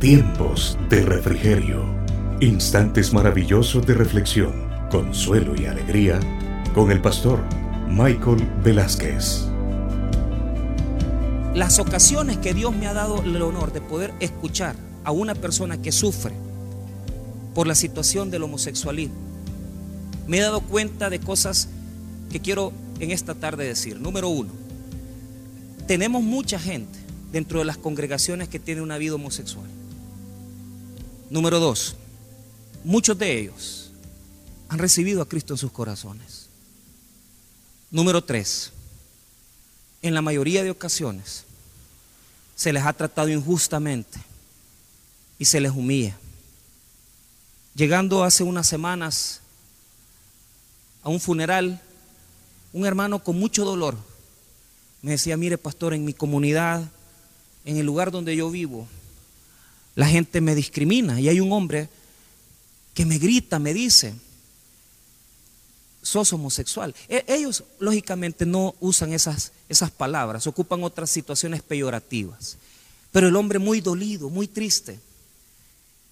Tiempos de refrigerio. Instantes maravillosos de reflexión, consuelo y alegría con el pastor Michael Velázquez. Las ocasiones que Dios me ha dado el honor de poder escuchar a una persona que sufre por la situación del homosexualismo, me he dado cuenta de cosas que quiero en esta tarde decir. Número uno, tenemos mucha gente dentro de las congregaciones que tiene una vida homosexual. Número dos, muchos de ellos han recibido a Cristo en sus corazones. Número tres, en la mayoría de ocasiones se les ha tratado injustamente y se les humilla. Llegando hace unas semanas a un funeral, un hermano con mucho dolor me decía, mire pastor, en mi comunidad, en el lugar donde yo vivo, la gente me discrimina y hay un hombre que me grita, me dice, sos homosexual. E, ellos lógicamente no usan esas, esas palabras, ocupan otras situaciones peyorativas. Pero el hombre muy dolido, muy triste,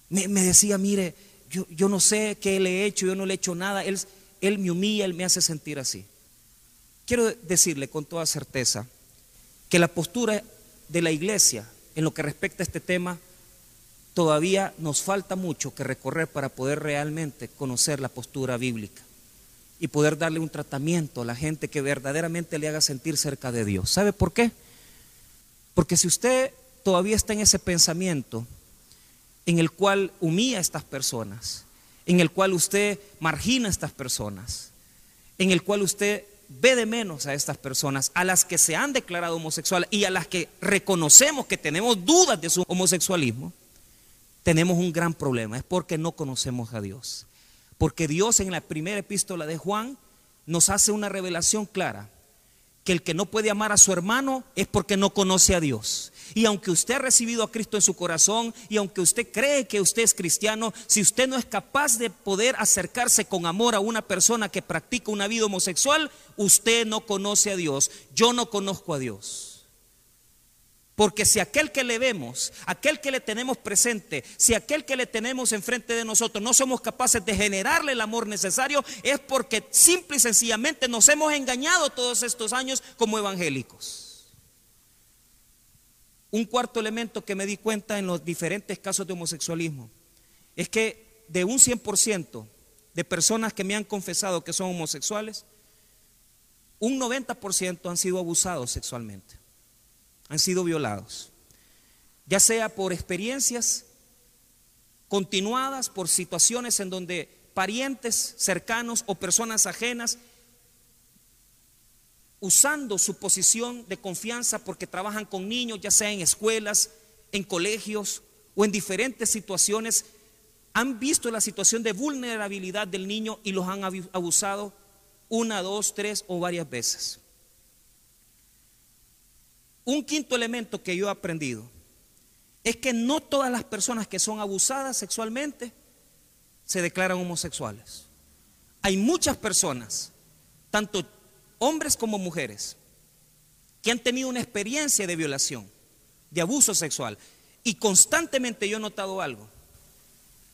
me, decía, mire, yo, yo, no sé qué le he hecho, yo no le he hecho nada, él, él me humilla, él me hace sentir así. Quiero decirle con toda certeza que la postura de la iglesia en lo que respecta a este tema todavía nos falta mucho que recorrer para poder realmente conocer la postura bíblica y poder darle un tratamiento a la gente que verdaderamente le haga sentir cerca de Dios. ¿Sabe por qué? Porque si usted todavía está en ese pensamiento en el cual humilla a estas personas, en el cual usted margina a estas personas, en el cual usted ve de menos a estas personas, a las que se han declarado homosexuales y a las que reconocemos que tenemos dudas de su homosexualismo, tenemos un gran problema. Es porque no conocemos a Dios. Porque Dios en la primera epístola de Juan nos hace una revelación clara, que el que no puede amar a su hermano es porque no conoce a Dios. Y aunque usted ha recibido a Cristo en su corazón y aunque usted cree que usted es cristiano, si usted no es capaz de poder acercarse con amor a una persona que practica una vida homosexual, usted no conoce a Dios. Yo no conozco a Dios. Porque si aquel que le vemos, aquel que le tenemos presente, si aquel que le tenemos enfrente de nosotros no somos capaces de generarle el amor necesario, es porque simple y sencillamente nos hemos engañado todos estos años como evangélicos. Un cuarto elemento que me di cuenta en los diferentes casos de homosexualismo es que de un 100% de personas que me han confesado que son homosexuales, un 90% han sido abusados sexualmente han sido violados, ya sea por experiencias continuadas, por situaciones en donde parientes cercanos o personas ajenas, usando su posición de confianza porque trabajan con niños, ya sea en escuelas, en colegios o en diferentes situaciones, han visto la situación de vulnerabilidad del niño y los han abusado una, dos, tres o varias veces. Un quinto elemento que yo he aprendido es que no todas las personas que son abusadas sexualmente se declaran homosexuales. Hay muchas personas, tanto hombres como mujeres, que han tenido una experiencia de violación, de abuso sexual. Y constantemente yo he notado algo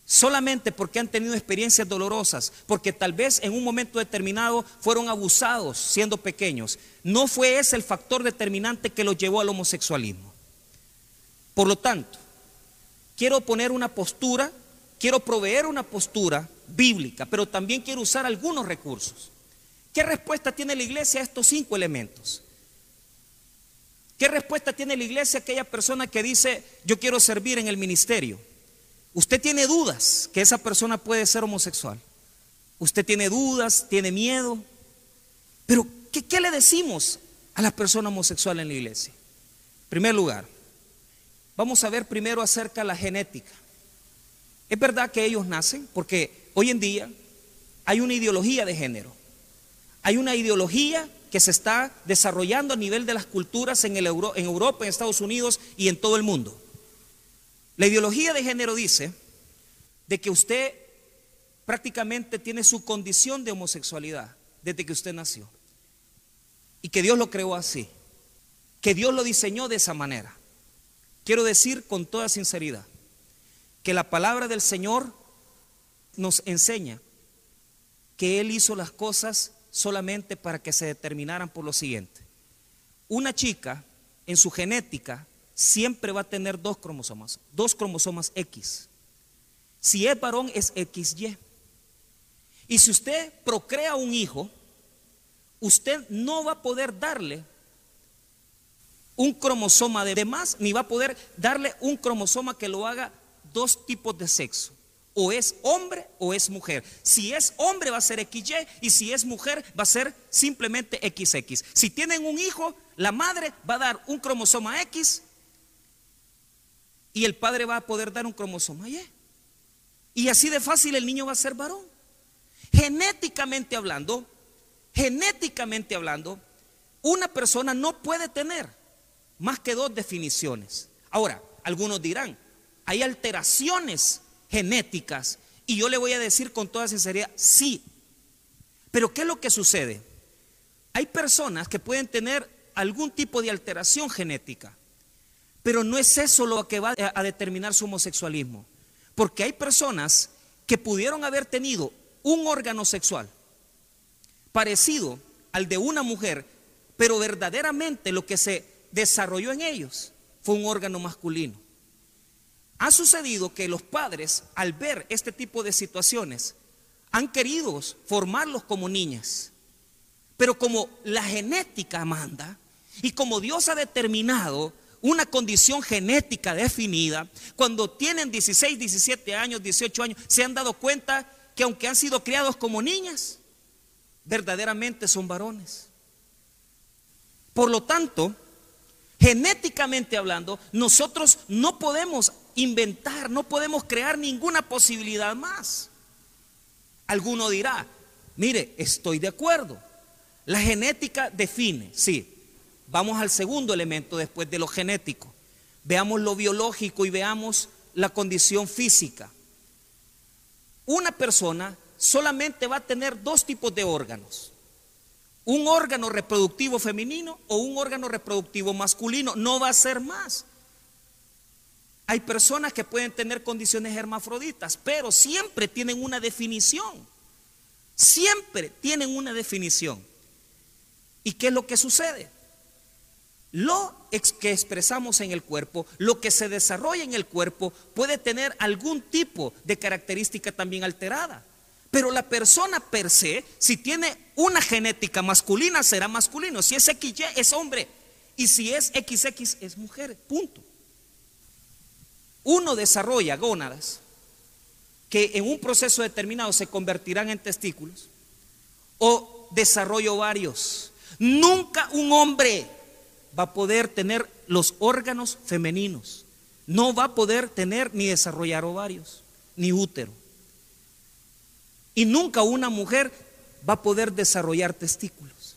solamente porque han tenido experiencias dolorosas, porque tal vez en un momento determinado fueron abusados siendo pequeños. No fue ese el factor determinante que los llevó al homosexualismo. Por lo tanto, quiero poner una postura, quiero proveer una postura bíblica, pero también quiero usar algunos recursos. ¿Qué respuesta tiene la iglesia a estos cinco elementos? ¿Qué respuesta tiene la iglesia a aquella persona que dice, yo quiero servir en el ministerio? Usted tiene dudas que esa persona puede ser homosexual. Usted tiene dudas, tiene miedo. Pero, ¿qué, le decimos a la persona homosexual en la iglesia? En primer lugar, vamos a ver primero acerca de la genética. Es verdad que ellos nacen porque hoy en día hay una ideología de género. Hay una ideología que se está desarrollando a nivel de las culturas en, el en Europa, en Estados Unidos y en todo el mundo. La ideología de género dice de que usted prácticamente tiene su condición de homosexualidad desde que usted nació. Y que Dios lo creó así. Que Dios lo diseñó de esa manera. Quiero decir con toda sinceridad que la palabra del Señor nos enseña que Él hizo las cosas solamente para que se determinaran por lo siguiente. Una chica en su genética siempre va a tener dos cromosomas, dos cromosomas X. Si es varón es XY. Y si usted procrea un hijo, usted no va a poder darle un cromosoma de más, ni va a poder darle un cromosoma que lo haga dos tipos de sexo. O es hombre o es mujer. Si es hombre va a ser XY y si es mujer va a ser simplemente XX. Si tienen un hijo, la madre va a dar un cromosoma X y el padre va a poder dar un cromosoma Y. Y así de fácil el niño va a ser varón. Genéticamente hablando, genéticamente hablando, una persona no puede tener más que dos definiciones. Ahora, algunos dirán, hay alteraciones genéticas y yo le voy a decir con toda sinceridad, sí. Pero ¿qué es lo que sucede? Hay personas que pueden tener algún tipo de alteración genética, pero no es eso lo que va a determinar su homosexualismo. Porque hay personas que pudieron haber tenido un órgano sexual parecido al de una mujer, pero verdaderamente lo que se desarrolló en ellos fue un órgano masculino. Ha sucedido que los padres, al ver este tipo de situaciones, han querido formarlos como niñas. Pero como la genética manda y como Dios ha determinado una condición genética definida, cuando tienen 16, 17 años, 18 años, se han dado cuenta que aunque han sido criados como niñas, verdaderamente son varones. Por lo tanto, genéticamente hablando, nosotros no podemos inventar, no podemos crear ninguna posibilidad más. Alguno dirá, mire, estoy de acuerdo. La genética define, sí, Vamos al segundo elemento después de lo genético. Veamos lo biológico y veamos la condición física. Una persona solamente va a tener dos tipos de órganos. Un órgano reproductivo femenino o un órgano reproductivo masculino. No va a ser más. Hay personas que pueden tener condiciones hermafroditas, pero siempre tienen una definición. Siempre tienen una definición. ¿Y qué es lo que sucede? Lo que expresamos en el cuerpo, lo que se desarrolla en el cuerpo, puede tener algún tipo de característica también alterada. Pero la persona per se, si tiene una genética masculina, será masculino. Si es XY, es hombre. Y si es XX, es mujer. Punto. Uno desarrolla gónadas que en un proceso determinado se convertirán en testículos o desarrollo varios. Nunca un hombre va a poder tener los órganos femeninos. No va a poder tener ni desarrollar ovarios, ni útero. Y nunca una mujer va a poder desarrollar testículos.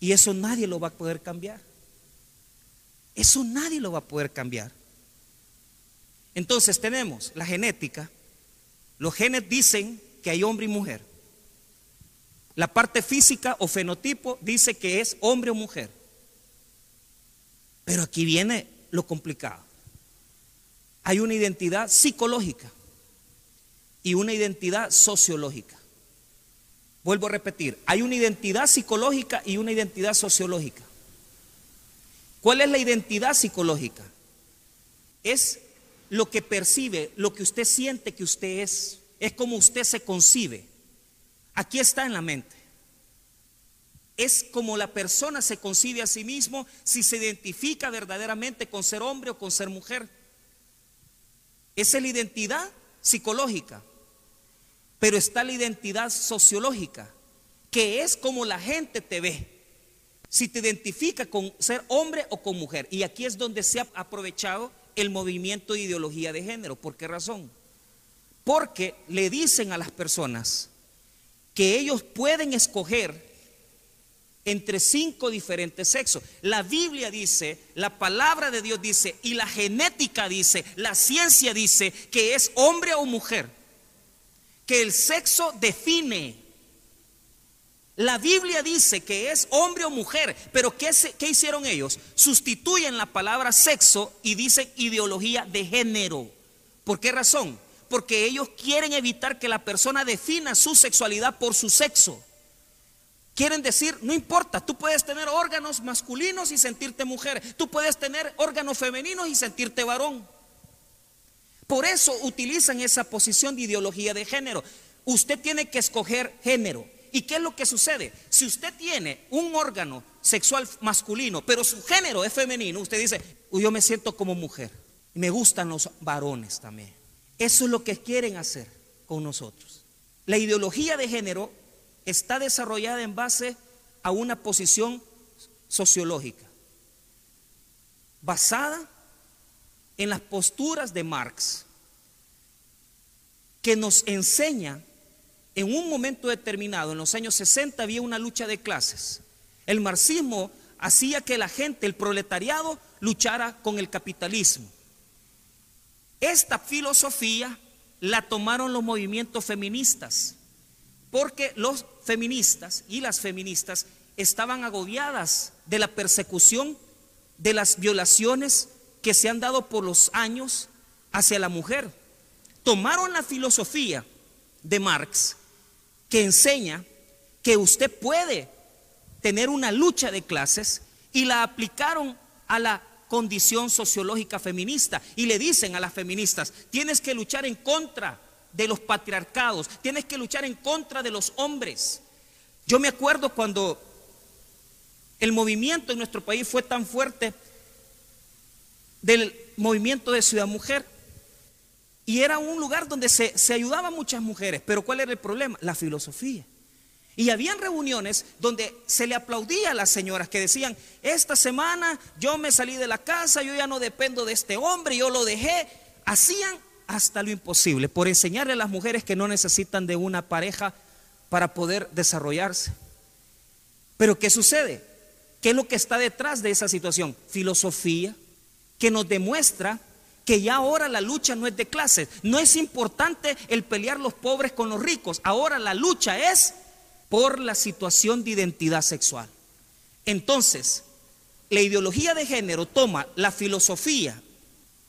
Y eso nadie lo va a poder cambiar. Eso nadie lo va a poder cambiar. Entonces tenemos la genética. Los genes dicen que hay hombre y mujer. La parte física o fenotipo dice que es hombre o mujer. Pero aquí viene lo complicado. Hay una identidad psicológica y una identidad sociológica. Vuelvo a repetir, hay una identidad psicológica y una identidad sociológica. ¿Cuál es la identidad psicológica? Es lo que percibe, lo que usted siente que usted es, es como usted se concibe. Aquí está en la mente. Es como la persona se concibe a sí mismo si se identifica verdaderamente con ser hombre o con ser mujer. Esa es la identidad psicológica. Pero está la identidad sociológica, que es como la gente te ve. Si te identifica con ser hombre o con mujer. Y aquí es donde se ha aprovechado el movimiento de ideología de género. ¿Por qué razón? Porque le dicen a las personas, que ellos pueden escoger entre cinco diferentes sexos. La Biblia dice, la palabra de Dios dice, y la genética dice, la ciencia dice que es hombre o mujer, que el sexo define. La Biblia dice que es hombre o mujer, pero ¿qué, ¿qué, hicieron ellos? Sustituyen la palabra sexo y dicen ideología de género. ¿Por qué razón? Porque ellos quieren evitar que la persona defina su sexualidad por su sexo. Quieren decir, no importa, tú puedes tener órganos masculinos y sentirte mujer, tú puedes tener órganos femeninos y sentirte varón. Por eso utilizan esa posición de ideología de género. Usted tiene que escoger género. ¿Y qué es lo que sucede? Si usted tiene un órgano sexual masculino, pero su género es femenino, usted dice, yo me siento como mujer. Me gustan los varones también. Eso es lo que quieren hacer con nosotros. La ideología de género está desarrollada en base a una posición sociológica, basada en las posturas de Marx, que nos enseña en un momento determinado, en los años 60 había una lucha de clases. El marxismo hacía que la gente, el proletariado, luchara con el capitalismo. Esta filosofía la tomaron los movimientos feministas, porque los feministas y las feministas estaban agobiadas de la persecución, de las violaciones que se han dado por los años hacia la mujer. Tomaron la filosofía de Marx que enseña que usted puede tener una lucha de clases y la aplicaron a la condición sociológica feminista y le dicen a las feministas, tienes que luchar en contra de los patriarcados, tienes que luchar en contra de los hombres. Yo me acuerdo cuando el movimiento en nuestro país fue tan fuerte del movimiento de Ciudad Mujer. Y era un lugar donde se, se ayudaban muchas mujeres. Pero ¿cuál era el problema? La filosofía. Y habían reuniones donde se le aplaudía a las señoras que decían, esta semana yo me salí de la casa, yo ya no dependo de este hombre, yo lo dejé. Hacían hasta lo imposible por enseñarle a las mujeres que no necesitan de una pareja para poder desarrollarse. Pero ¿qué sucede? ¿Qué es lo que está detrás de esa situación? Filosofía, que nos demuestra que ya ahora la lucha no es de clases. No es importante el pelear los pobres con los ricos. Ahora la lucha es por la situación de identidad sexual. Entonces, la ideología de género toma la filosofía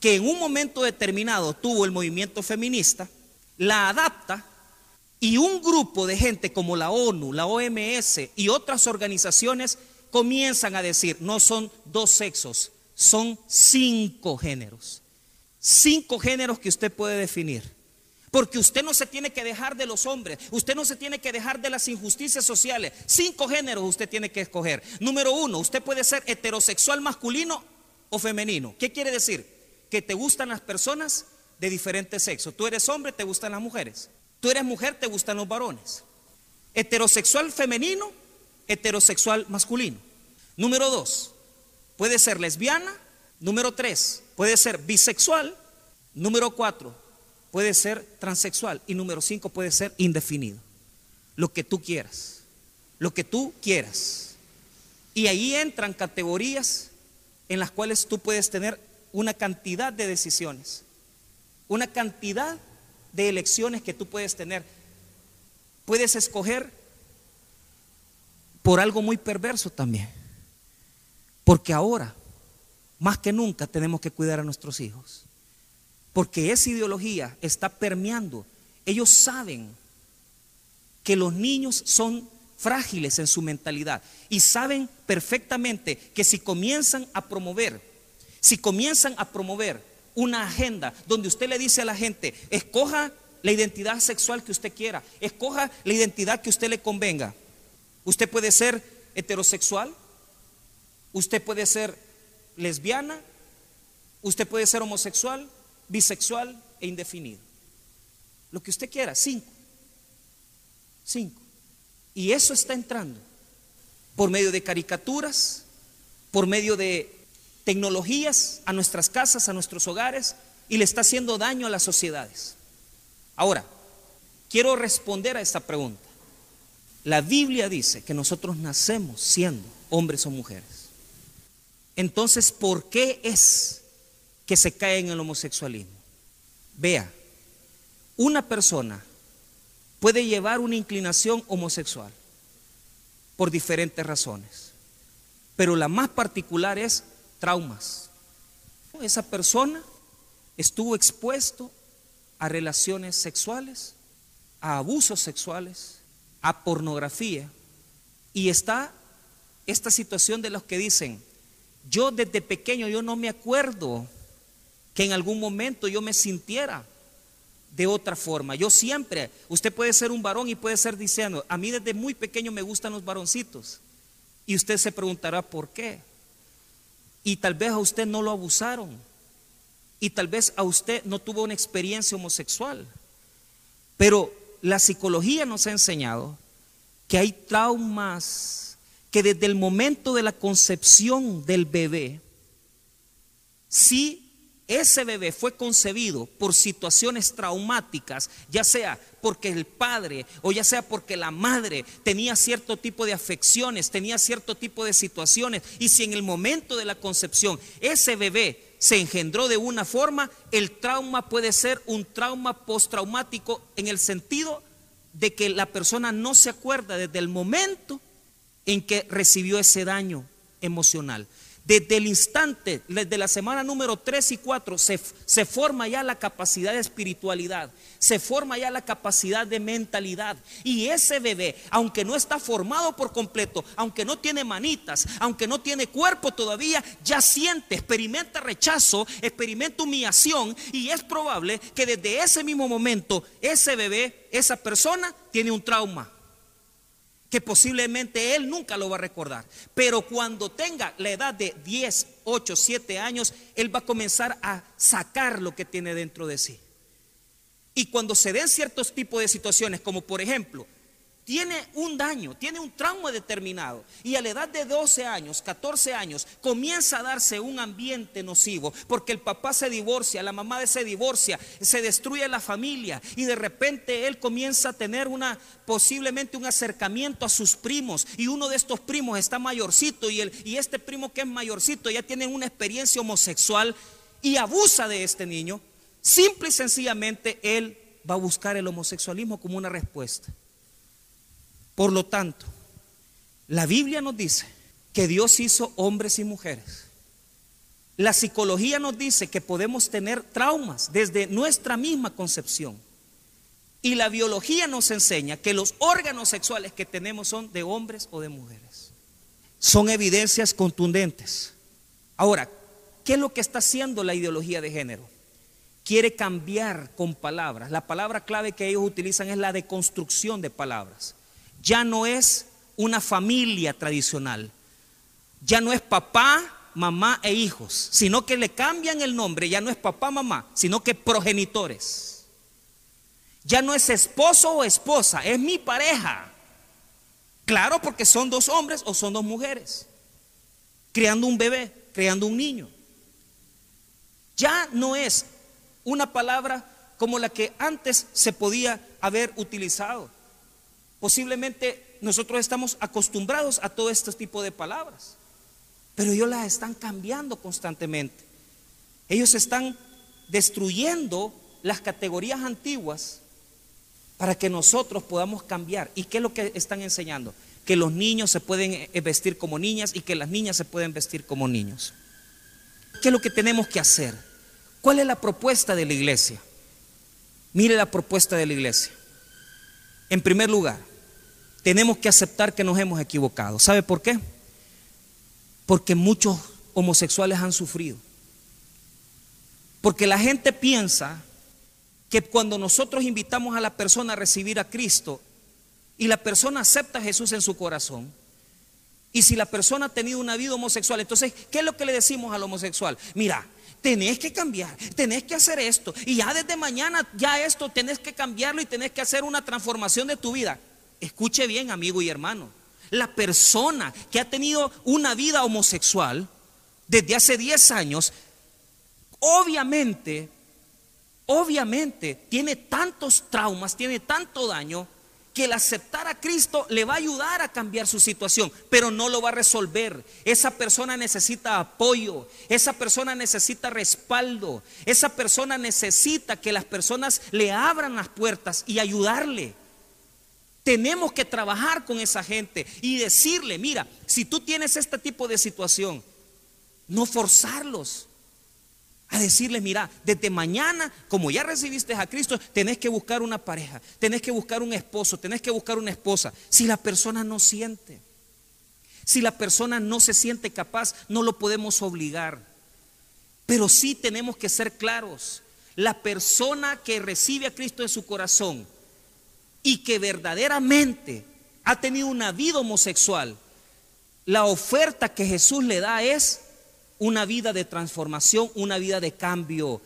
que en un momento determinado tuvo el movimiento feminista, la adapta y un grupo de gente como la ONU, la OMS y otras organizaciones comienzan a decir, no son dos sexos, son cinco géneros. Cinco géneros que usted puede definir. Porque usted no se tiene que dejar de los hombres, usted no se tiene que dejar de las injusticias sociales. Cinco géneros usted tiene que escoger. Número uno, usted puede ser heterosexual masculino o femenino. ¿Qué quiere decir? Que te gustan las personas de diferentes sexos. Tú eres hombre, te gustan las mujeres. Tú eres mujer, te gustan los varones. Heterosexual femenino, heterosexual masculino. Número dos, puede ser lesbiana. Número tres, puede ser bisexual. Número cuatro, puede ser transexual. Y número cinco, puede ser indefinido. Lo que tú quieras. Lo que tú quieras. Y ahí entran categorías en las cuales tú puedes tener una cantidad de decisiones. Una cantidad de elecciones que tú puedes tener. Puedes escoger por algo muy perverso también. Porque ahora, más que nunca, tenemos que cuidar a nuestros hijos. Porque esa ideología está permeando. Ellos saben que los niños son frágiles en su mentalidad y saben perfectamente que si comienzan a promover, si comienzan a promover una agenda donde usted le dice a la gente, escoja la identidad sexual que usted quiera, escoja la identidad que usted le convenga. Usted puede ser heterosexual, Usted puede ser lesbiana, usted puede ser homosexual, bisexual e indefinido. Lo que usted quiera, cinco. Cinco. Y eso está entrando por medio de caricaturas, por medio de tecnologías a nuestras casas, a nuestros hogares, y le está haciendo daño a las sociedades. Ahora, quiero responder a esta pregunta. La Biblia dice que nosotros nacemos siendo hombres o mujeres. Entonces, ¿por qué es que se cae en el homosexualismo? Vea, una persona puede llevar una inclinación homosexual por diferentes razones, pero la más particular es traumas. Esa persona estuvo expuesto a relaciones sexuales, a abusos sexuales, a pornografía. Y está esta situación de los que dicen, yo desde pequeño yo no me acuerdo que en algún momento yo me sintiera de otra forma. Yo siempre, usted puede ser un varón y puede ser diciendo, a mí desde muy pequeño me gustan los varoncitos. Y usted se preguntará por qué. Y tal vez a usted no lo abusaron. Y tal vez a usted no tuvo una experiencia homosexual. Pero la psicología nos ha enseñado que hay traumas que desde el momento de la concepción del bebé, si ese bebé fue concebido por situaciones traumáticas, ya sea porque el padre o ya sea porque la madre tenía cierto tipo de afecciones, tenía cierto tipo de situaciones, y si en el momento de la concepción ese bebé se engendró de una forma, el trauma puede ser un trauma postraumático en el sentido de que la persona no se acuerda desde el momento en que recibió ese daño emocional. Desde el instante, desde la semana número 3 y 4, se, se, forma ya la capacidad de espiritualidad, se forma ya la capacidad de mentalidad. Y ese bebé, aunque no está formado por completo, aunque no tiene manitas, aunque no tiene cuerpo todavía, ya siente, experimenta rechazo, experimenta humillación y es probable que desde ese mismo momento ese bebé, esa persona, tiene un trauma que posiblemente él nunca lo va a recordar. Pero cuando tenga la edad de 10, 8, 7 años, él va a comenzar a sacar lo que tiene dentro de sí. Y cuando se den ciertos tipos de situaciones, como por ejemplo, tiene un daño, tiene un trauma determinado y a la edad de 12 años, 14 años, comienza a darse un ambiente nocivo porque el papá se divorcia, la mamá se divorcia, se destruye la familia y de repente él comienza a tener una posiblemente un acercamiento a sus primos y uno de estos primos está mayorcito y, el, y este primo que es mayorcito ya tiene una experiencia homosexual y abusa de este niño, simple y sencillamente él va a buscar el homosexualismo como una respuesta. Por lo tanto, la Biblia nos dice que Dios hizo hombres y mujeres. La psicología nos dice que podemos tener traumas desde nuestra misma concepción. Y la biología nos enseña que los órganos sexuales que tenemos son de hombres o de mujeres. Son evidencias contundentes. Ahora, ¿qué es lo que está haciendo la ideología de género? Quiere cambiar con palabras. La palabra clave que ellos utilizan es la deconstrucción de palabras ya no es una familia tradicional, ya no es papá, mamá e hijos, sino que le cambian el nombre, ya no es papá, mamá, sino que progenitores. Ya no es esposo o esposa, es mi pareja. Claro, porque son dos hombres o son dos mujeres, criando un bebé, creando un niño. Ya no es una palabra como la que antes se podía haber utilizado. Posiblemente nosotros estamos acostumbrados a todo este tipo de palabras, pero ellos las están cambiando constantemente. Ellos están destruyendo las categorías antiguas para que nosotros podamos cambiar. ¿Y qué es lo que están enseñando? Que los niños se pueden eh, vestir como niñas y que las niñas se pueden vestir como niños. ¿Qué es lo que tenemos que hacer? ¿Cuál es la propuesta de la iglesia? Mire la propuesta de la iglesia. En primer lugar, tenemos que aceptar que nos hemos equivocado. ¿Sabe por qué? Porque muchos homosexuales han sufrido. Porque la gente piensa que cuando nosotros invitamos a la persona a recibir a Cristo y la persona acepta a Jesús en su corazón, y si la persona ha tenido una vida homosexual, entonces, ¿qué es lo que le decimos al homosexual? Mira, tenés que cambiar, tenés que hacer esto, y ya desde mañana, ya esto, tenés que cambiarlo y tenés que hacer una transformación de tu vida. Escuche bien, amigo y hermano. La persona que ha tenido una vida homosexual desde hace 10 años, obviamente, obviamente tiene tantos traumas, tiene tanto daño, que el aceptar a Cristo le va a ayudar a cambiar su situación, pero no lo va a resolver. Esa persona necesita apoyo, esa persona necesita respaldo, esa persona necesita que las personas le abran las puertas y ayudarle. Tenemos que trabajar con esa gente y decirle, mira, si tú tienes este tipo de situación, no forzarlos. A decirles, mira, desde mañana, como ya recibiste a Cristo, tenés que buscar una pareja, tenés que buscar un esposo, tenés que buscar una esposa. Si la persona no siente, si la persona no se siente capaz, no lo podemos obligar. Pero sí tenemos que ser claros. La persona que recibe a Cristo en su corazón y que verdaderamente ha tenido una vida homosexual, la oferta que Jesús le da es una vida de transformación, una vida de cambio.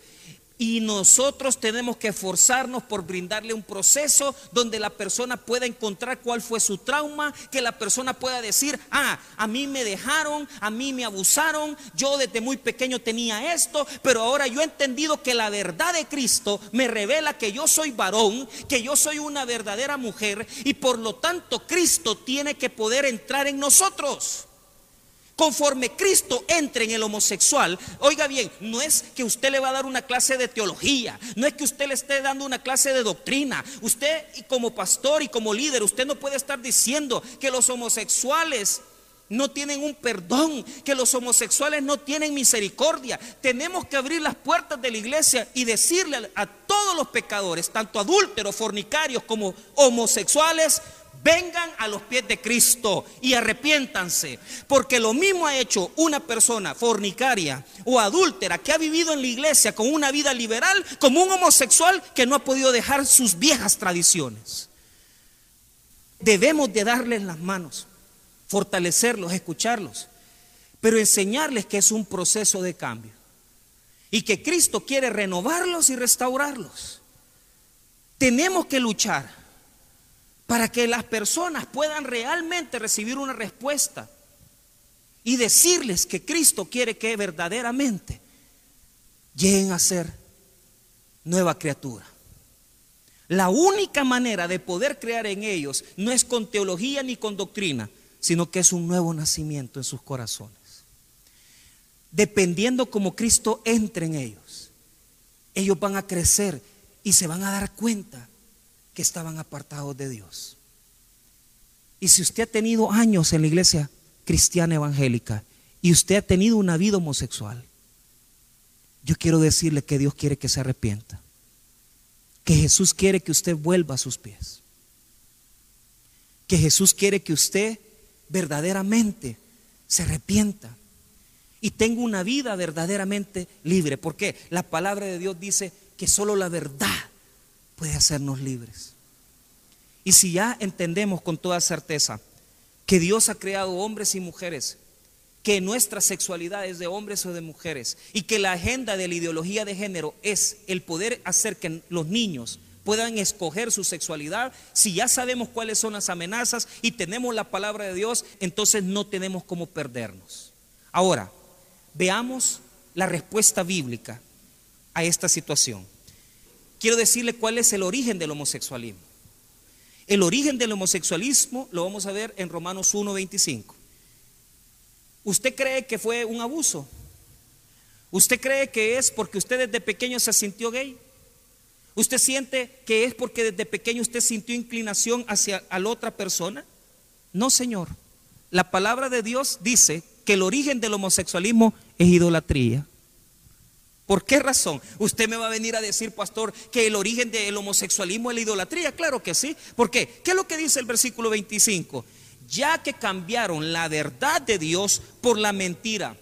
Y nosotros tenemos que esforzarnos por brindarle un proceso donde la persona pueda encontrar cuál fue su trauma, que la persona pueda decir, ah, a mí me dejaron, a mí me abusaron, yo desde muy pequeño tenía esto, pero ahora yo he entendido que la verdad de Cristo me revela que yo soy varón, que yo soy una verdadera mujer y por lo tanto Cristo tiene que poder entrar en nosotros. Conforme Cristo entre en el homosexual, oiga bien, no es que usted le va a dar una clase de teología, no es que usted le esté dando una clase de doctrina. Usted como pastor y como líder, usted no puede estar diciendo que los homosexuales no tienen un perdón, que los homosexuales no tienen misericordia. Tenemos que abrir las puertas de la iglesia y decirle a todos los pecadores, tanto adúlteros, fornicarios como homosexuales, vengan a los pies de Cristo y arrepiéntanse, porque lo mismo ha hecho una persona fornicaria o adúltera que ha vivido en la iglesia con una vida liberal como un homosexual que no ha podido dejar sus viejas tradiciones. Debemos de darles las manos, fortalecerlos, escucharlos, pero enseñarles que es un proceso de cambio y que Cristo quiere renovarlos y restaurarlos. Tenemos que luchar para que las personas puedan realmente recibir una respuesta y decirles que Cristo quiere que verdaderamente lleguen a ser nueva criatura. La única manera de poder crear en ellos no es con teología ni con doctrina, sino que es un nuevo nacimiento en sus corazones. Dependiendo como Cristo entre en ellos, ellos van a crecer y se van a dar cuenta que estaban apartados de Dios. Y si usted ha tenido años en la iglesia cristiana evangélica y usted ha tenido una vida homosexual, yo quiero decirle que Dios quiere que se arrepienta. Que Jesús quiere que usted vuelva a sus pies. Que Jesús quiere que usted verdaderamente se arrepienta y tenga una vida verdaderamente libre. Porque la palabra de Dios dice que solo la verdad puede hacernos libres. Y si ya entendemos con toda certeza que Dios ha creado hombres y mujeres, que nuestra sexualidad es de hombres o de mujeres, y que la agenda de la ideología de género es el poder hacer que los niños puedan escoger su sexualidad, si ya sabemos cuáles son las amenazas y tenemos la palabra de Dios, entonces no tenemos cómo perdernos. Ahora, veamos la respuesta bíblica a esta situación quiero decirle cuál es el origen del homosexualismo. El origen del homosexualismo lo vamos a ver en Romanos 1.25. ¿Usted cree que fue un abuso? ¿Usted cree que es porque usted desde pequeño se sintió gay? ¿Usted siente que es porque desde pequeño usted sintió inclinación hacia la otra persona? No, Señor. La palabra de Dios dice que el origen del homosexualismo es idolatría. ¿Por qué razón? Usted me va a venir a decir, pastor, que el origen del homosexualismo es la idolatría. Claro que sí. ¿Por qué? ¿Qué es lo que dice el versículo 25? Ya que cambiaron la verdad de Dios por la mentira,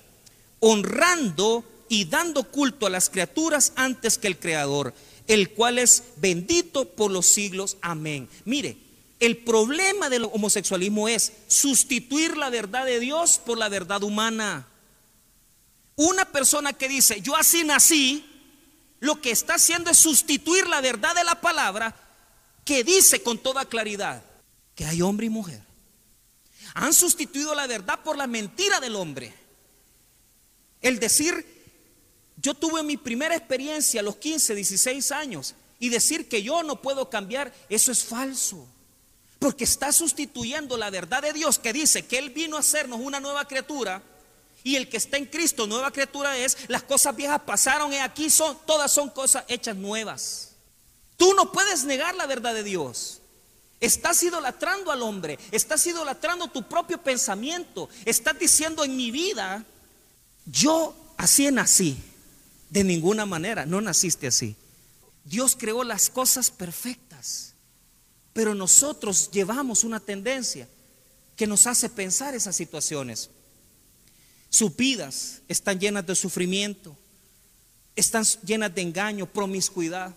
honrando y dando culto a las criaturas antes que el Creador, el cual es bendito por los siglos. Amén. Mire, el problema del homosexualismo es sustituir la verdad de Dios por la verdad humana. Una persona que dice, yo así nací, lo que está haciendo es sustituir la verdad de la palabra que dice con toda claridad que hay hombre y mujer. Han sustituido la verdad por la mentira del hombre. El decir, yo tuve mi primera experiencia a los 15, 16 años y decir que yo no puedo cambiar, eso es falso. Porque está sustituyendo la verdad de Dios que dice que Él vino a hacernos una nueva criatura y el que está en Cristo, nueva criatura es, las cosas viejas pasaron y aquí son, todas son cosas hechas nuevas. Tú no puedes negar la verdad de Dios. Estás idolatrando al hombre, estás idolatrando tu propio pensamiento, estás diciendo en mi vida, yo así nací, De ninguna manera, no naciste así. Dios creó las cosas perfectas, pero nosotros llevamos una tendencia que nos hace pensar esas situaciones. Sus vidas están llenas de sufrimiento, están llenas de engaño, promiscuidad.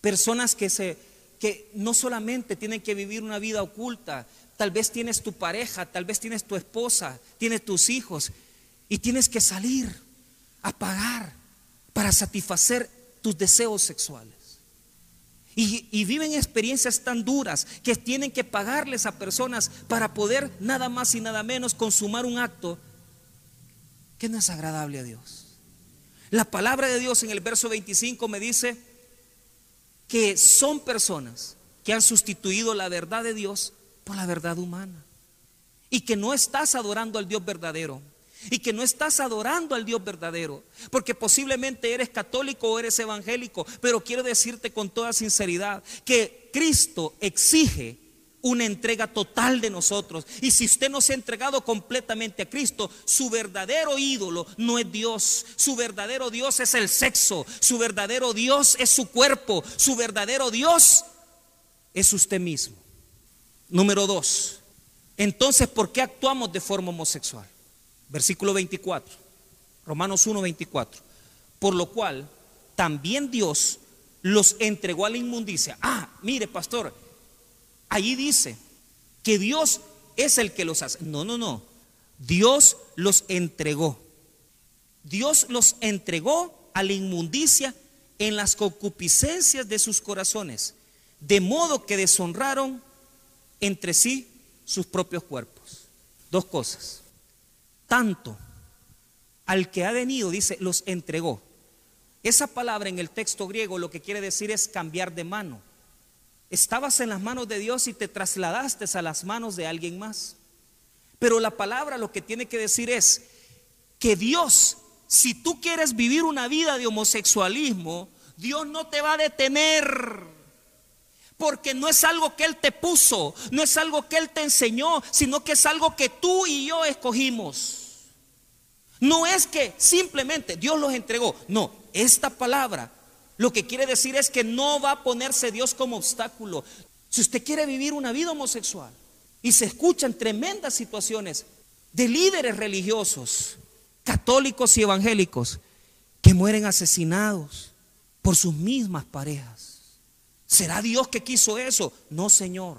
Personas que se que no solamente tienen que vivir una vida oculta, tal vez tienes tu pareja, tal vez tienes tu esposa, tienes tus hijos y tienes que salir a pagar para satisfacer tus deseos sexuales. Y, y, viven experiencias tan duras que tienen que pagarles a personas para poder nada más y nada menos consumar un acto que no es agradable a Dios. La palabra de Dios en el verso 25 me dice que son personas que han sustituido la verdad de Dios por la verdad humana. Y que no estás adorando al Dios verdadero. Y que no estás adorando al Dios verdadero. Porque posiblemente eres católico o eres evangélico. Pero quiero decirte con toda sinceridad que Cristo exige una entrega total de nosotros. Y si usted no se ha entregado completamente a Cristo, su verdadero ídolo no es Dios. Su verdadero Dios es el sexo. Su verdadero Dios es su cuerpo. Su verdadero Dios es usted mismo. Número dos. Entonces, ¿por qué actuamos de forma homosexual? Versículo 24. Romanos 1, 24. Por lo cual, también Dios los entregó a la inmundicia. Ah, mire, pastor Allí dice que Dios es el que los hace. No, no, no. Dios los entregó. Dios los entregó a la inmundicia en las concupiscencias de sus corazones, de modo que deshonraron entre sí sus propios cuerpos. Dos cosas. Tanto al que ha venido, dice, los entregó. Esa palabra en el texto griego lo que quiere decir es cambiar de mano. Estabas en las manos de Dios y te trasladaste a las manos de alguien más. Pero la palabra lo que tiene que decir es que Dios, si tú quieres vivir una vida de homosexualismo, Dios no te va a detener. Porque no es algo que Él te puso, no es algo que Él te enseñó, sino que es algo que tú y yo escogimos. No es que simplemente Dios los entregó, no, esta palabra lo que quiere decir es que no va a ponerse Dios como obstáculo. Si usted quiere vivir una vida homosexual y se escuchan tremendas situaciones de líderes religiosos, católicos y evangélicos, que mueren asesinados por sus mismas parejas. ¿Será Dios que quiso eso? No, Señor.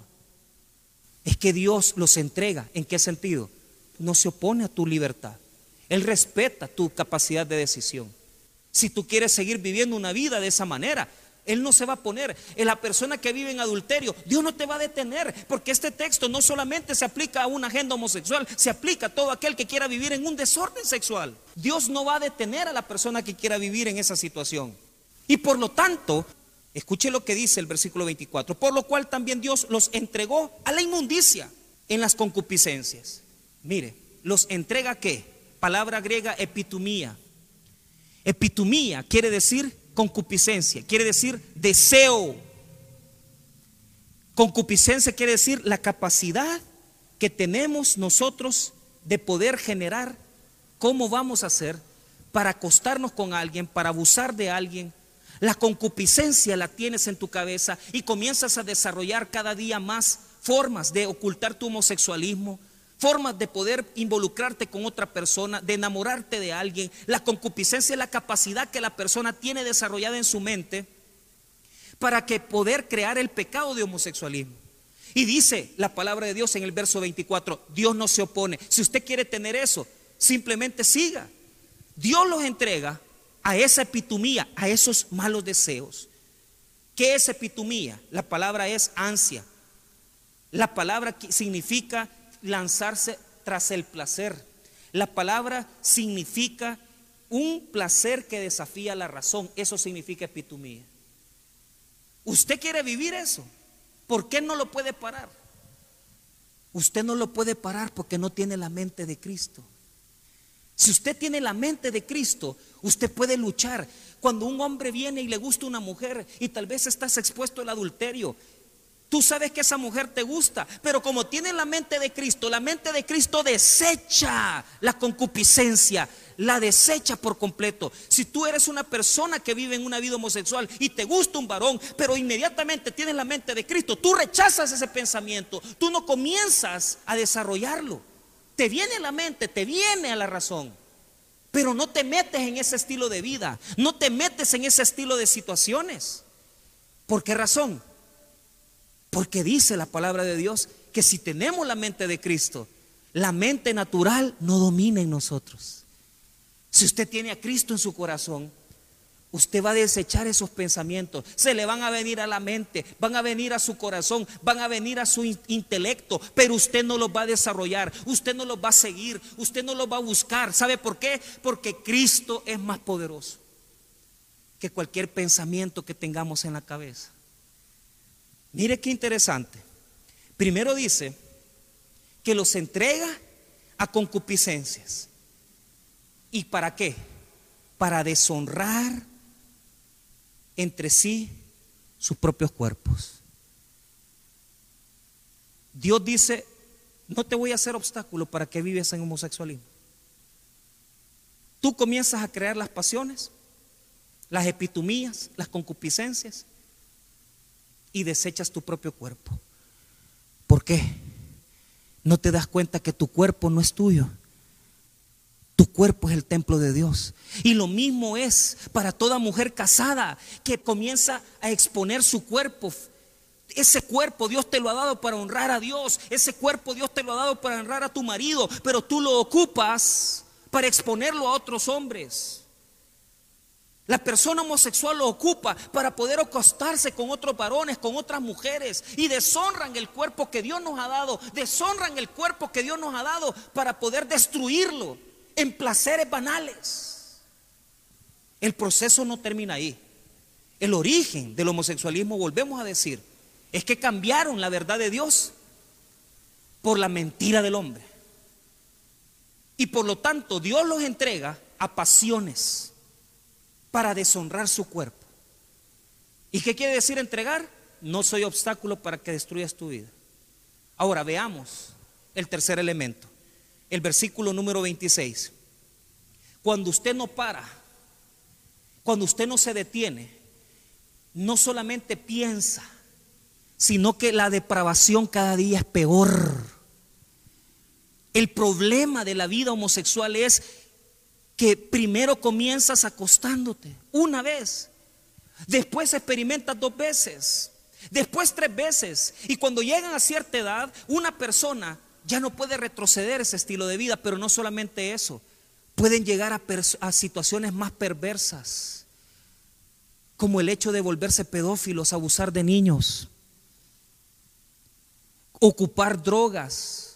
Es que Dios los entrega. ¿En qué sentido? No se opone a tu libertad. Él respeta tu capacidad de decisión. Si tú quieres seguir viviendo una vida de esa manera, Él no se va a poner. En la persona que vive en adulterio, Dios no te va a detener, porque este texto no solamente se aplica a una agenda homosexual, se aplica a todo aquel que quiera vivir en un desorden sexual. Dios no va a detener a la persona que quiera vivir en esa situación. Y por lo tanto, escuche lo que dice el versículo 24, por lo cual también Dios los entregó a la inmundicia en las concupiscencias. Mire, los entrega qué? Palabra griega epitumía Epitumía quiere decir concupiscencia, quiere decir deseo. Concupiscencia quiere decir la capacidad que tenemos nosotros de poder generar cómo vamos a hacer para acostarnos con alguien, para abusar de alguien. La concupiscencia la tienes en tu cabeza y comienzas a desarrollar cada día más formas de ocultar tu homosexualismo, formas de poder involucrarte con otra persona, de enamorarte de alguien. La concupiscencia es la capacidad que la persona tiene desarrollada en su mente para que poder crear el pecado de homosexualismo. Y dice la palabra de Dios en el verso 24, Dios no se opone. Si usted quiere tener eso, simplemente siga. Dios los entrega a esa epitumía, a esos malos deseos. ¿Qué es epitumía? La palabra es ansia. La palabra significa lanzarse tras el placer. La palabra significa un placer que desafía la razón. Eso significa epitumía. ¿Usted quiere vivir eso? ¿Por qué no lo puede parar? Usted no lo puede parar porque no tiene la mente de Cristo. Si usted tiene la mente de Cristo, usted puede luchar. Cuando un hombre viene y le gusta una mujer y tal vez estás expuesto al adulterio, Tú sabes que esa mujer te gusta, pero como tiene la mente de Cristo, la mente de Cristo desecha la concupiscencia, la desecha por completo. Si tú eres una persona que vive en una vida homosexual y te gusta un varón, pero inmediatamente tienes la mente de Cristo, tú rechazas ese pensamiento, tú no comienzas a desarrollarlo. Te viene a la mente, te viene a la razón, pero no te metes en ese estilo de vida, no te metes en ese estilo de situaciones. ¿Por qué razón? Porque dice la palabra de Dios que si tenemos la mente de Cristo, la mente natural no domina en nosotros. Si usted tiene a Cristo en su corazón, usted va a desechar esos pensamientos. Se le van a venir a la mente, van a venir a su corazón, van a venir a su intelecto, pero usted no los va a desarrollar, usted no los va a seguir, usted no los va a buscar. ¿Sabe por qué? Porque Cristo es más poderoso que cualquier pensamiento que tengamos en la cabeza. Mire qué interesante. Primero dice que los entrega a concupiscencias. ¿Y para qué? Para deshonrar entre sí sus propios cuerpos. Dios dice, no te voy a hacer obstáculo para que vives en homosexualismo. Tú comienzas a crear las pasiones, las epitomías, las concupiscencias, y desechas tu propio cuerpo. ¿Por qué? No te das cuenta que tu cuerpo no es tuyo. Tu cuerpo es el templo de Dios. Y lo mismo es para toda mujer casada que comienza a exponer su cuerpo. Ese cuerpo Dios te lo ha dado para honrar a Dios. Ese cuerpo Dios te lo ha dado para honrar a tu marido. Pero tú lo ocupas para exponerlo a otros hombres. La persona homosexual lo ocupa para poder acostarse con otros varones, con otras mujeres y deshonran el cuerpo que Dios nos ha dado, deshonran el cuerpo que Dios nos ha dado para poder destruirlo en placeres banales. El proceso no termina ahí. El origen del homosexualismo, volvemos a decir, es que cambiaron la verdad de Dios por la mentira del hombre. Y por lo tanto Dios los entrega a pasiones para deshonrar su cuerpo. ¿Y qué quiere decir entregar? No soy obstáculo para que destruyas tu vida. Ahora veamos el tercer elemento, el versículo número 26. Cuando usted no para, cuando usted no se detiene, no solamente piensa, sino que la depravación cada día es peor. El problema de la vida homosexual es que primero comienzas acostándote una vez, después experimentas dos veces, después tres veces, y cuando llegan a cierta edad, una persona ya no puede retroceder ese estilo de vida, pero no solamente eso, pueden llegar a, a situaciones más perversas, como el hecho de volverse pedófilos, abusar de niños, ocupar drogas,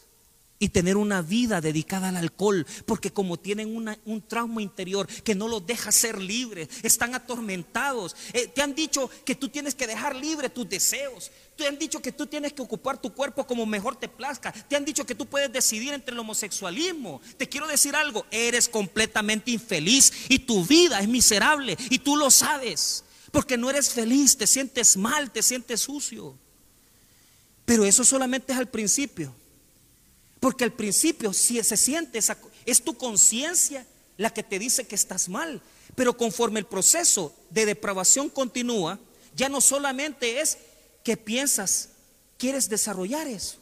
y tener una vida dedicada al alcohol, porque como tienen un trauma interior que no los deja ser libres, están atormentados. Eh, te han dicho que tú tienes que dejar libre tus deseos, te han dicho que tú tienes que ocupar tu cuerpo como mejor te plazca, te han dicho que tú puedes decidir entre el homosexualismo. Te quiero decir algo, eres completamente infeliz y tu vida es miserable y tú lo sabes, porque no eres feliz, te sientes mal, te sientes sucio. Pero eso solamente es al principio. Porque al principio, si se siente, es tu conciencia la que te dice que estás mal. Pero conforme el proceso de depravación continúa, ya no solamente es que piensas, quieres desarrollar eso,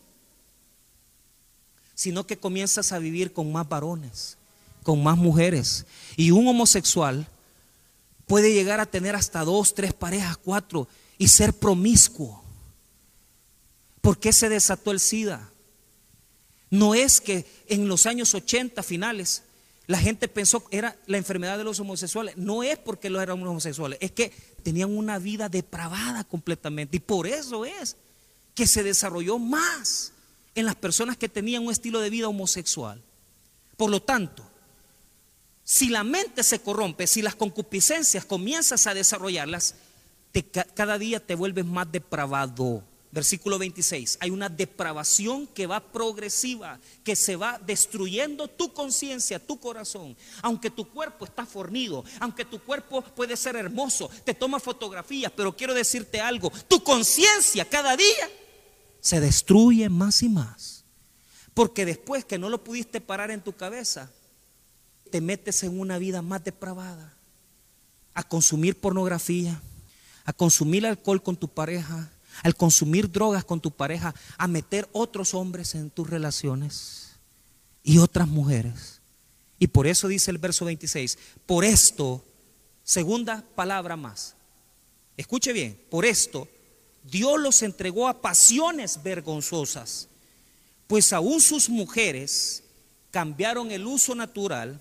sino que comienzas a vivir con más varones, con más mujeres. Y un homosexual puede llegar a tener hasta dos, tres parejas, cuatro y ser promiscuo. ¿Por qué se desató el SIDA? No es que en los años 80 finales la gente pensó que era la enfermedad de los homosexuales. No es porque los eran homosexuales, es que tenían una vida depravada completamente. Y por eso es que se desarrolló más en las personas que tenían un estilo de vida homosexual. Por lo tanto, si la mente se corrompe, si las concupiscencias comienzas a desarrollarlas, cada día te vuelves más depravado. Versículo 26. Hay una depravación que va progresiva, que se va destruyendo tu conciencia, tu corazón. Aunque tu cuerpo está fornido, aunque tu cuerpo puede ser hermoso, te toma fotografías, pero quiero decirte algo, tu conciencia cada día se destruye más y más. Porque después que no lo pudiste parar en tu cabeza, te metes en una vida más depravada, a consumir pornografía, a consumir alcohol con tu pareja, al consumir drogas con tu pareja, a meter otros hombres en tus relaciones y otras mujeres. Y por eso dice el verso 26, por esto, segunda palabra más, escuche bien, por esto Dios los entregó a pasiones vergonzosas, pues aún sus mujeres cambiaron el uso natural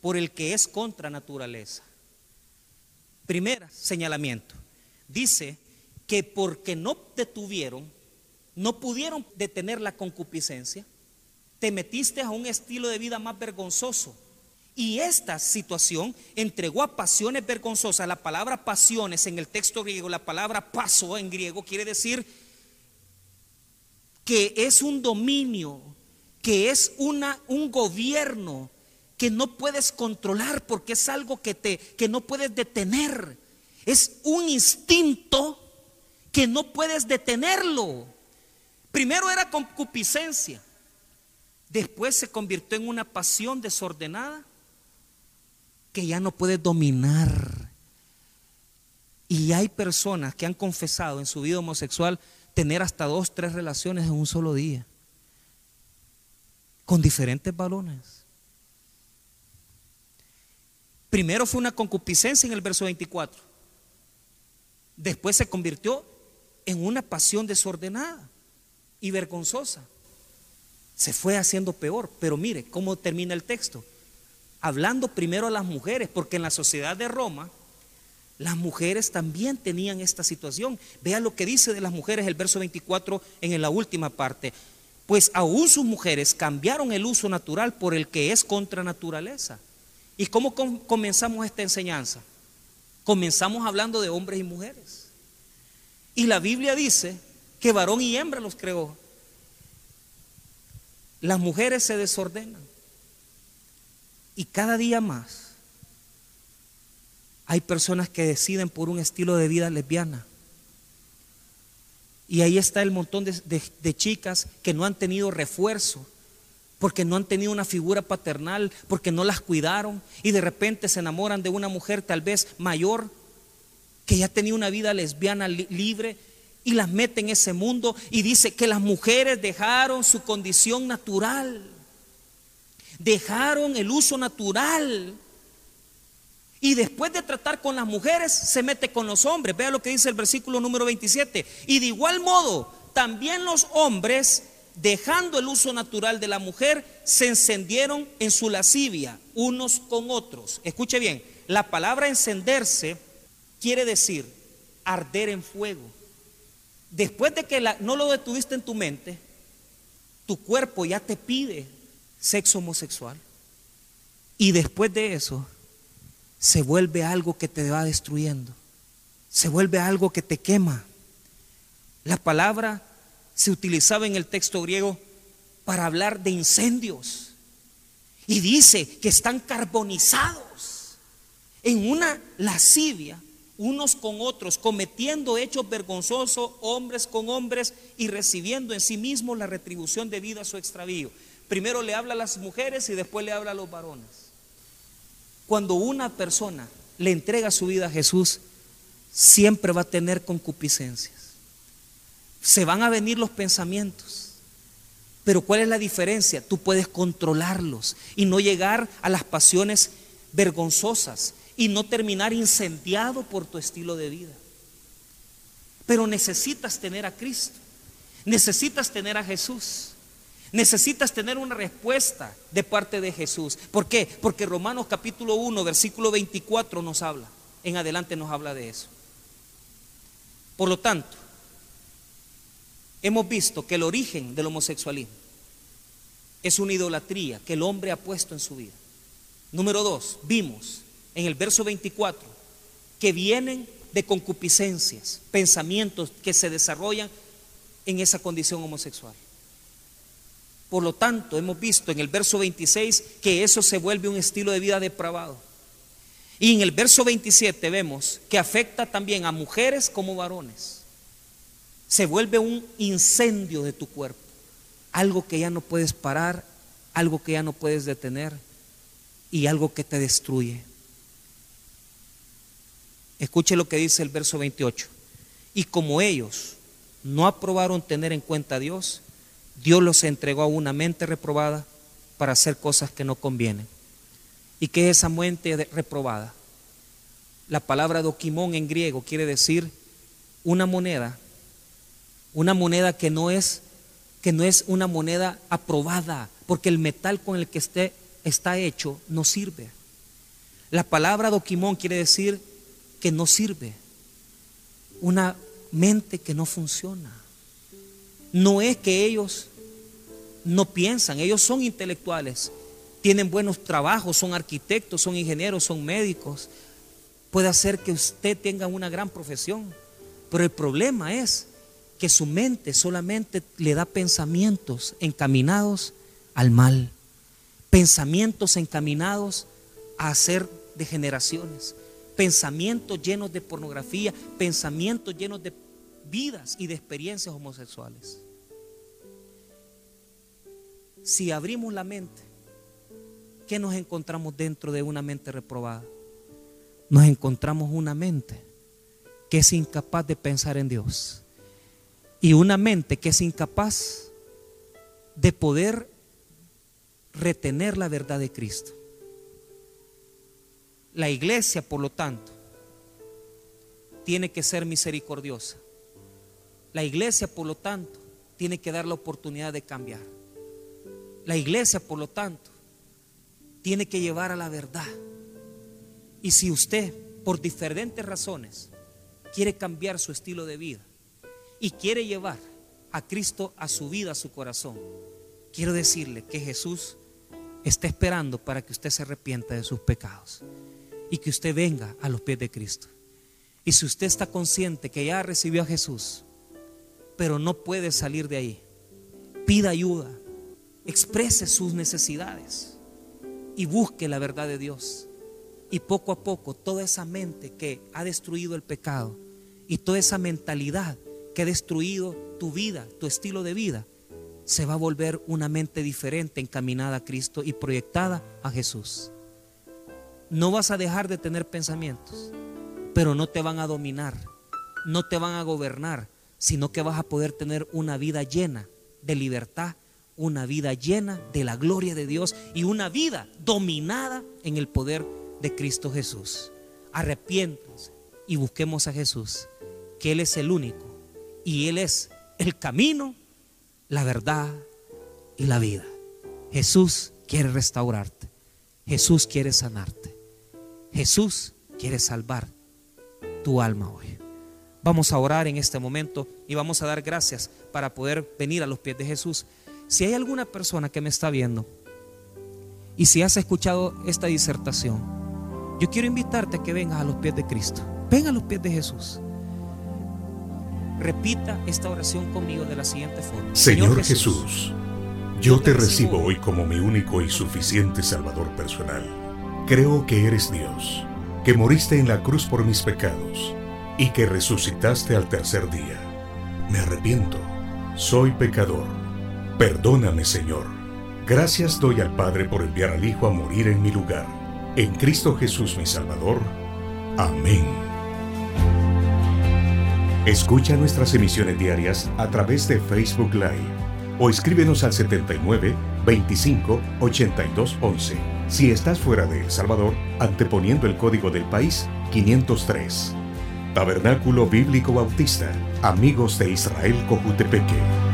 por el que es contra naturaleza. Primer señalamiento. Dice que porque no detuvieron, no pudieron detener la concupiscencia, te metiste a un estilo de vida más vergonzoso. Y esta situación entregó a pasiones vergonzosas. La palabra pasiones en el texto griego, la palabra paso en griego quiere decir que es un dominio, que es una, un gobierno que no puedes controlar porque es algo que, te, que no puedes detener. Es un instinto que no puedes detenerlo. Primero era concupiscencia, después se convirtió en una pasión desordenada que ya no puedes dominar. Y hay personas que han confesado en su vida homosexual tener hasta dos, tres relaciones en un solo día, con diferentes balones. Primero fue una concupiscencia en el verso 24. Después se convirtió en una pasión desordenada y vergonzosa. Se fue haciendo peor, pero mire cómo termina el texto. Hablando primero a las mujeres, porque en la sociedad de Roma las mujeres también tenían esta situación. Vea lo que dice de las mujeres el verso 24 en la última parte. Pues aún sus mujeres cambiaron el uso natural por el que es contra naturaleza. ¿Y cómo comenzamos esta enseñanza? Comenzamos hablando de hombres y mujeres. Y la Biblia dice que varón y hembra los creó. Las mujeres se desordenan. Y cada día más hay personas que deciden por un estilo de vida lesbiana. Y ahí está el montón de, chicas que no han tenido refuerzo, porque no han tenido una figura paternal, porque no las cuidaron y de repente se enamoran de una mujer tal vez mayor que ya tenía una vida lesbiana libre y las mete en ese mundo y dice que las mujeres dejaron su condición natural, dejaron el uso natural. Y después de tratar con las mujeres, se mete con los hombres. Vea lo que dice el versículo número 27. Y de igual modo, también los hombres, dejando el uso natural de la mujer, se encendieron en su lascivia unos con otros. Escuche bien, la palabra encenderse quiere decir arder en fuego. Después de que no lo detuviste en tu mente, tu cuerpo ya te pide sexo homosexual. Y después de eso, se vuelve algo que te va destruyendo. Se vuelve algo que te quema. La palabra se utilizaba en el texto griego para hablar de incendios. Y dice que están carbonizados en una lascivia unos con otros, cometiendo hechos vergonzosos, hombres con hombres, y recibiendo en sí mismos la retribución debida a su extravío. Primero le habla a las mujeres y después le habla a los varones. Cuando una persona le entrega su vida a Jesús, siempre va a tener concupiscencias. Se van a venir los pensamientos. Pero ¿cuál es la diferencia? Tú puedes controlarlos y no llegar a las pasiones vergonzosas y no terminar incendiado por tu estilo de vida. Pero necesitas tener a Cristo, necesitas tener a Jesús, necesitas tener una respuesta de parte de Jesús. ¿Por qué? Porque Romanos capítulo 1, versículo 24 nos habla, en adelante nos habla de eso. Por lo tanto, hemos visto que el origen del homosexualismo es una idolatría que el hombre ha puesto en su vida. Número dos, vimos en el verso 24, que vienen de concupiscencias, pensamientos que se desarrollan en esa condición homosexual. Por lo tanto, hemos visto en el verso 26 que eso se vuelve un estilo de vida depravado. Y en el verso 27 vemos que afecta también a mujeres como varones. Se vuelve un incendio de tu cuerpo. Algo que ya no puedes parar, algo que ya no puedes detener y algo que te destruye. Escuche lo que dice el verso 28. Y como ellos no aprobaron tener en cuenta a Dios, Dios los entregó a una mente reprobada para hacer cosas que no convienen. ¿Y qué es esa mente reprobada? La palabra doquimón en griego quiere decir una moneda, una moneda que no es que no es una moneda aprobada, porque el metal con el que esté, está hecho no sirve. La palabra doquimón quiere decir que no sirve. Una mente que no funciona. No es que ellos no piensan, ellos son intelectuales, tienen buenos trabajos, son arquitectos, son ingenieros, son médicos. Puede hacer que usted tenga una gran profesión, pero el problema es que su mente solamente le da pensamientos encaminados al mal, pensamientos encaminados a hacer degeneraciones, pensamientos llenos de pornografía, pensamientos llenos de vidas y de experiencias homosexuales. Si abrimos la mente, ¿qué nos encontramos dentro de una mente reprobada? Nos encontramos una mente que es incapaz de pensar en Dios y una mente que es incapaz de poder retener la verdad de Cristo. La iglesia, por lo tanto, tiene que ser misericordiosa. La iglesia, por lo tanto, tiene que dar la oportunidad de cambiar. La iglesia, por lo tanto, tiene que llevar a la verdad. Y si usted, por diferentes razones, quiere cambiar su estilo de vida y quiere llevar a Cristo a su vida, a su corazón, quiero decirle que Jesús está esperando para que usted se arrepienta de sus pecados y que usted venga a los pies de Cristo. Y si usted está consciente que ya recibió a Jesús, pero no puede salir de ahí, pida ayuda, exprese sus necesidades y busque la verdad de Dios. Y poco a poco toda esa mente que ha destruido el pecado y toda esa mentalidad que ha destruido tu vida, tu estilo de vida, se va a volver una mente diferente encaminada a Cristo y proyectada a Jesús. No vas a dejar de tener pensamientos, pero no te van a dominar, no te van a gobernar, sino que vas a poder tener una vida llena de libertad, una vida llena de la gloria de Dios y una vida dominada en el poder de Cristo Jesús. Arrepiéntanse y busquemos a Jesús, que Él es el único y Él es el camino, la verdad y la vida. Jesús quiere restaurarte. Jesús quiere sanarte. Jesús quiere salvar tu alma hoy. Vamos a orar en este momento y vamos a dar gracias para poder venir a los pies de Jesús. Si hay alguna persona que me está viendo y si has escuchado esta disertación, yo quiero invitarte a que vengas a los pies de Cristo. Ven a los pies de Jesús. Repita esta oración conmigo de la siguiente forma. Señor, Jesús, yo te recibo hoy como mi único y suficiente Salvador personal. Creo que eres Dios, que moriste en la cruz por mis pecados y que resucitaste al tercer día. Me arrepiento, soy pecador. Perdóname, Señor. Gracias doy al Padre por enviar al Hijo a morir en mi lugar. En Cristo Jesús mi Salvador. Amén. Escucha nuestras emisiones diarias a través de Facebook Live o escríbenos al 79 25 82 11 si estás fuera de El Salvador, anteponiendo el código del país 503. Tabernáculo Bíblico Bautista, Amigos de Israel Cojutepeque.